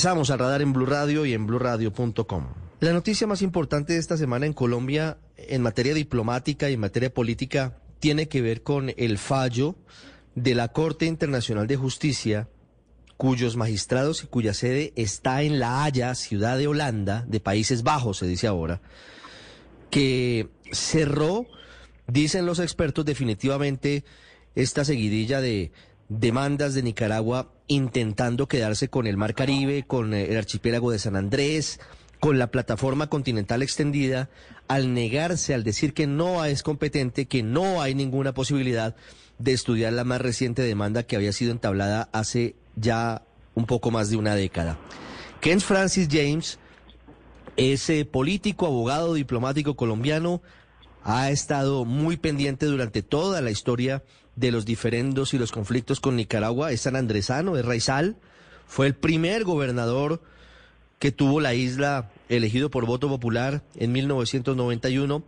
Empezamos a radar en Blue Radio y en BlueRadio.com. La noticia más importante de esta semana en Colombia en materia diplomática y en materia política tiene que ver con el fallo de la Corte Internacional de Justicia cuyos magistrados y cuya sede está en La Haya, ciudad de Holanda, de Países Bajos, se dice ahora, que cerró, dicen los expertos, definitivamente esta seguidilla de demandas de Nicaragua intentando quedarse con el Mar Caribe, con el archipiélago de San Andrés, con la plataforma continental extendida, al negarse, al decir que no es competente, que no hay ninguna posibilidad de estudiar la más reciente demanda que había sido entablada hace ya un poco más de una década. Ken Francis James es político, abogado, diplomático colombiano, ha estado muy pendiente durante toda la historia de los diferendos y los conflictos con Nicaragua, es sanandresano, es raizal, fue el primer gobernador que tuvo la isla elegido por voto popular en 1991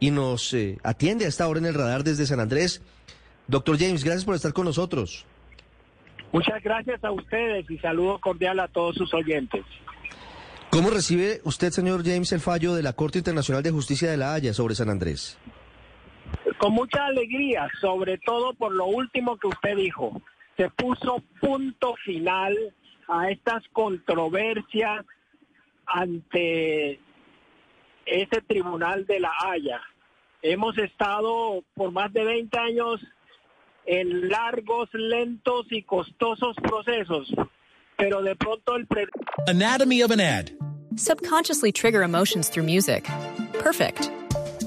y nos eh, atiende a esta hora en el radar desde San Andrés. Doctor James, gracias por estar con nosotros. Muchas gracias a ustedes y saludo cordial a todos sus oyentes. ¿Cómo recibe usted, señor James, el fallo de la Corte Internacional de Justicia de la Haya sobre San Andrés? Con mucha alegría, sobre todo por lo último que usted dijo. Se puso punto final a estas controversias ante ese tribunal de la Haya. Hemos estado por más de 20 años en largos, lentos y costosos procesos, pero de pronto el... Pre Anatomy of an ad. Subconsciously trigger emotions through music. Perfect.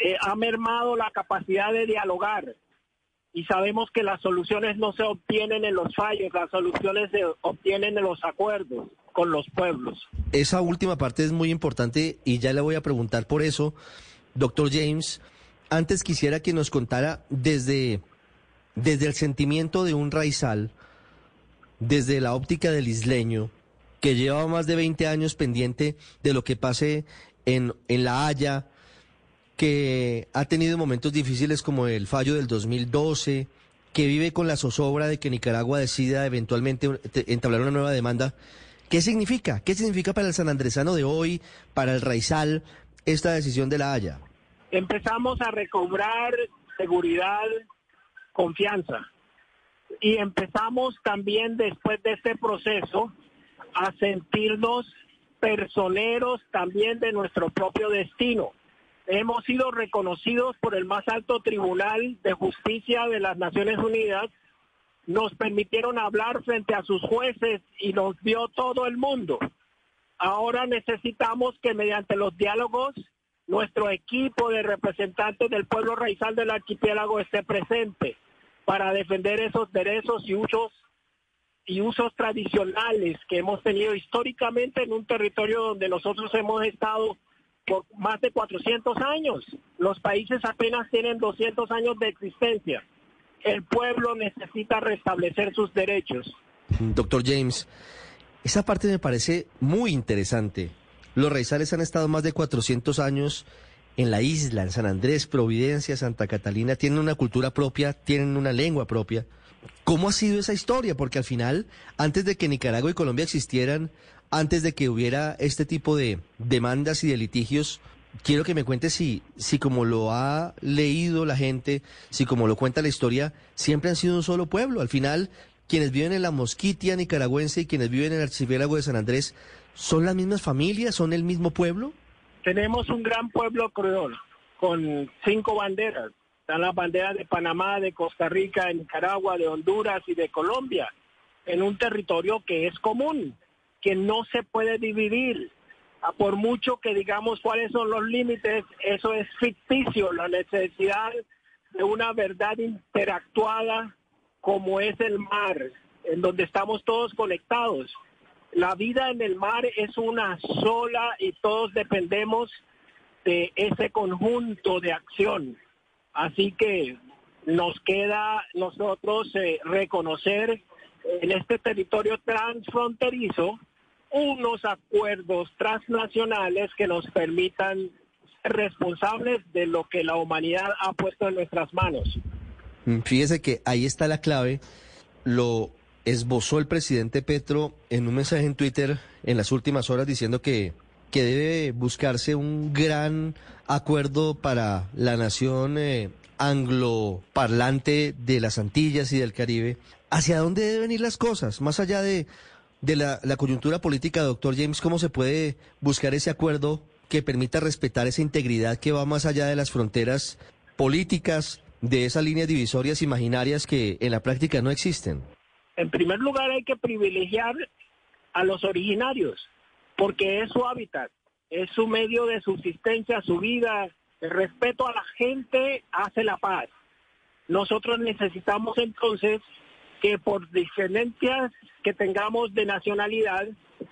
eh, ha mermado la capacidad de dialogar y sabemos que las soluciones no se obtienen en los fallos, las soluciones se obtienen en los acuerdos con los pueblos. Esa última parte es muy importante y ya le voy a preguntar por eso, doctor James. Antes quisiera que nos contara desde, desde el sentimiento de un raizal, desde la óptica del isleño, que lleva más de 20 años pendiente de lo que pase en, en La Haya, que ha tenido momentos difíciles como el fallo del 2012, que vive con la zozobra de que Nicaragua decida eventualmente entablar una nueva demanda. ¿Qué significa? ¿Qué significa para el sanandresano de hoy, para el raizal, esta decisión de la Haya? Empezamos a recobrar seguridad, confianza. Y empezamos también después de este proceso a sentirnos personeros también de nuestro propio destino. Hemos sido reconocidos por el más alto tribunal de justicia de las Naciones Unidas. Nos permitieron hablar frente a sus jueces y nos vio todo el mundo. Ahora necesitamos que mediante los diálogos nuestro equipo de representantes del pueblo raizal del archipiélago esté presente para defender esos derechos y usos y usos tradicionales que hemos tenido históricamente en un territorio donde nosotros hemos estado por más de 400 años. Los países apenas tienen 200 años de existencia. El pueblo necesita restablecer sus derechos. Doctor James, esa parte me parece muy interesante. Los raizales han estado más de 400 años en la isla, en San Andrés, Providencia, Santa Catalina, tienen una cultura propia, tienen una lengua propia. ¿Cómo ha sido esa historia? Porque al final, antes de que Nicaragua y Colombia existieran, antes de que hubiera este tipo de demandas y de litigios, quiero que me cuente si, si como lo ha leído la gente, si como lo cuenta la historia, siempre han sido un solo pueblo. Al final, quienes viven en la Mosquitia nicaragüense y quienes viven en el archipiélago de San Andrés ¿Son las mismas familias? ¿Son el mismo pueblo? Tenemos un gran pueblo creol con cinco banderas. Están las banderas de Panamá, de Costa Rica, de Nicaragua, de Honduras y de Colombia, en un territorio que es común, que no se puede dividir. Ah, Por mucho que digamos cuáles son los límites, eso es ficticio, la necesidad de una verdad interactuada como es el mar, en donde estamos todos conectados. La vida en el mar es una sola y todos dependemos de ese conjunto de acción. Así que nos queda nosotros eh, reconocer en este territorio transfronterizo unos acuerdos transnacionales que nos permitan ser responsables de lo que la humanidad ha puesto en nuestras manos. Mm, Fíjese que ahí está la clave. Lo esbozó el presidente Petro en un mensaje en Twitter en las últimas horas diciendo que, que debe buscarse un gran acuerdo para la nación eh, angloparlante de las Antillas y del Caribe. ¿Hacia dónde deben ir las cosas? Más allá de, de la, la coyuntura política, doctor James, ¿cómo se puede buscar ese acuerdo que permita respetar esa integridad que va más allá de las fronteras políticas, de esas líneas divisorias imaginarias que en la práctica no existen? En primer lugar hay que privilegiar a los originarios, porque es su hábitat, es su medio de subsistencia, su vida. El respeto a la gente hace la paz. Nosotros necesitamos entonces que por diferencias que tengamos de nacionalidad,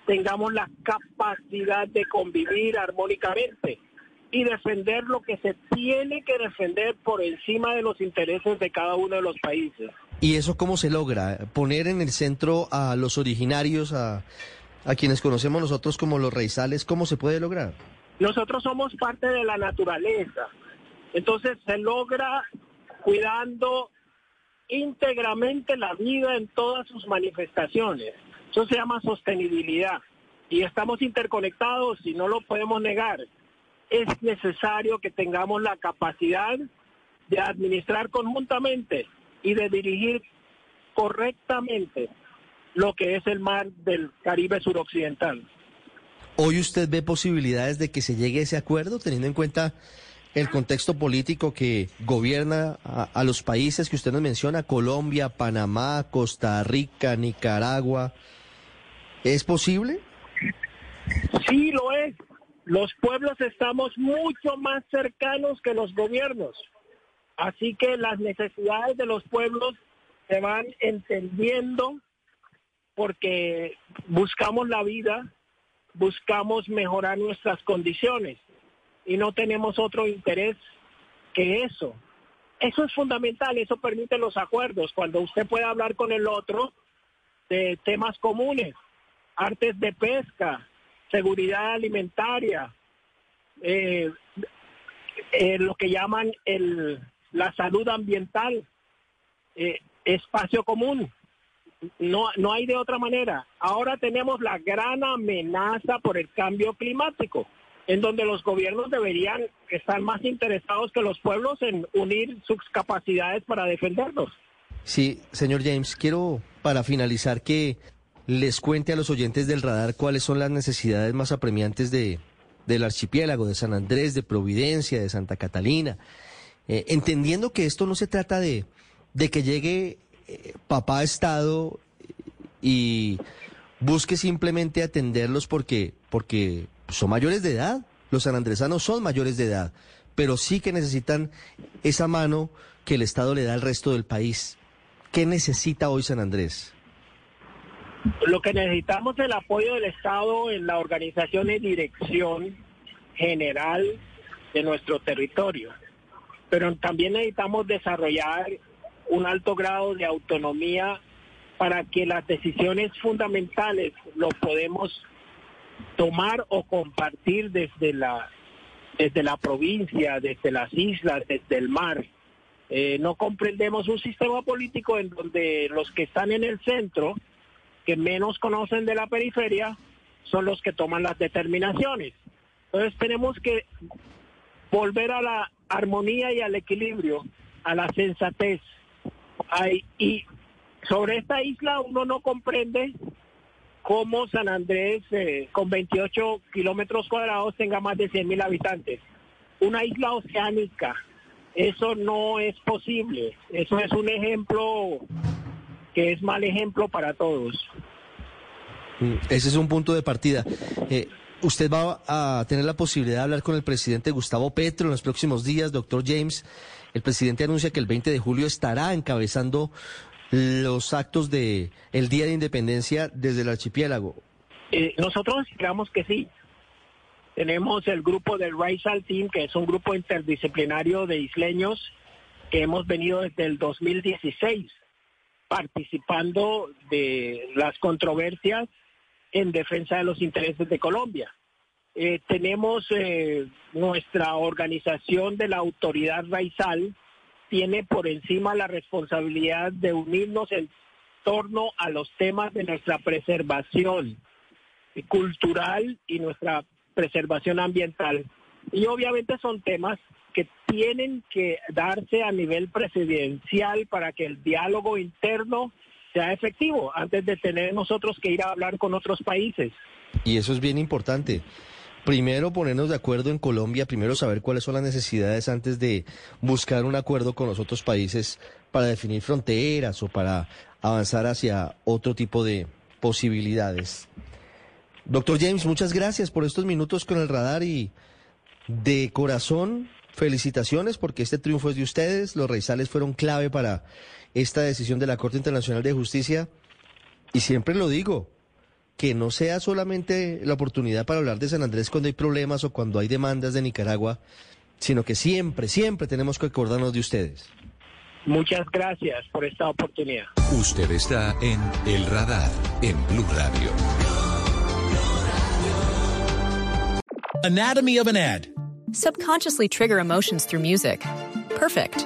tengamos la capacidad de convivir armónicamente y defender lo que se tiene que defender por encima de los intereses de cada uno de los países. ¿Y eso cómo se logra? Poner en el centro a los originarios, a, a quienes conocemos nosotros como los raizales, ¿cómo se puede lograr? Nosotros somos parte de la naturaleza. Entonces se logra cuidando íntegramente la vida en todas sus manifestaciones. Eso se llama sostenibilidad. Y estamos interconectados y no lo podemos negar. Es necesario que tengamos la capacidad de administrar conjuntamente y de dirigir correctamente lo que es el mar del Caribe suroccidental. ¿Hoy usted ve posibilidades de que se llegue a ese acuerdo, teniendo en cuenta el contexto político que gobierna a, a los países que usted nos menciona, Colombia, Panamá, Costa Rica, Nicaragua? ¿Es posible? Sí, lo es. Los pueblos estamos mucho más cercanos que los gobiernos. Así que las necesidades de los pueblos se van entendiendo porque buscamos la vida, buscamos mejorar nuestras condiciones y no tenemos otro interés que eso. Eso es fundamental, eso permite los acuerdos, cuando usted puede hablar con el otro de temas comunes, artes de pesca, seguridad alimentaria, eh, eh, lo que llaman el, la salud ambiental, eh, espacio común. No, no hay de otra manera. Ahora tenemos la gran amenaza por el cambio climático, en donde los gobiernos deberían estar más interesados que los pueblos en unir sus capacidades para defenderlos. Sí, señor James, quiero para finalizar que les cuente a los oyentes del radar cuáles son las necesidades más apremiantes de, del archipiélago, de San Andrés, de Providencia, de Santa Catalina, eh, entendiendo que esto no se trata de, de que llegue papá Estado y busque simplemente atenderlos porque, porque son mayores de edad, los sanandresanos son mayores de edad, pero sí que necesitan esa mano que el Estado le da al resto del país. ¿Qué necesita hoy San Andrés? Lo que necesitamos es el apoyo del Estado en la organización y dirección general de nuestro territorio, pero también necesitamos desarrollar un alto grado de autonomía para que las decisiones fundamentales lo podemos tomar o compartir desde la desde la provincia, desde las islas, desde el mar. Eh, no comprendemos un sistema político en donde los que están en el centro que menos conocen de la periferia son los que toman las determinaciones. Entonces tenemos que volver a la armonía y al equilibrio, a la sensatez. Ay, y sobre esta isla uno no comprende cómo San Andrés, eh, con 28 kilómetros cuadrados, tenga más de 100 mil habitantes. Una isla oceánica, eso no es posible. Eso es un ejemplo que es mal ejemplo para todos. Mm, Ese es un punto de partida. Eh, usted va a tener la posibilidad de hablar con el presidente Gustavo Petro en los próximos días, doctor James. El presidente anuncia que el 20 de julio estará encabezando los actos de el Día de Independencia desde el archipiélago. Eh, nosotros esperamos que sí. Tenemos el grupo del Racial Team, que es un grupo interdisciplinario de isleños que hemos venido desde el 2016 participando de las controversias en defensa de los intereses de Colombia. Eh, tenemos eh, nuestra organización de la autoridad raizal, tiene por encima la responsabilidad de unirnos en torno a los temas de nuestra preservación cultural y nuestra preservación ambiental. Y obviamente son temas que tienen que darse a nivel presidencial para que el diálogo interno sea efectivo antes de tener nosotros que ir a hablar con otros países. Y eso es bien importante. Primero ponernos de acuerdo en Colombia, primero saber cuáles son las necesidades antes de buscar un acuerdo con los otros países para definir fronteras o para avanzar hacia otro tipo de posibilidades. Doctor James, muchas gracias por estos minutos con el radar y de corazón felicitaciones porque este triunfo es de ustedes. Los raizales fueron clave para esta decisión de la Corte Internacional de Justicia. Y siempre lo digo, que no sea solamente la oportunidad para hablar de San Andrés cuando hay problemas o cuando hay demandas de Nicaragua, sino que siempre, siempre tenemos que acordarnos de ustedes. Muchas gracias por esta oportunidad. Usted está en El Radar, en Blue Radio. Anatomy of an ad. Subconsciously trigger emotions through music. Perfect.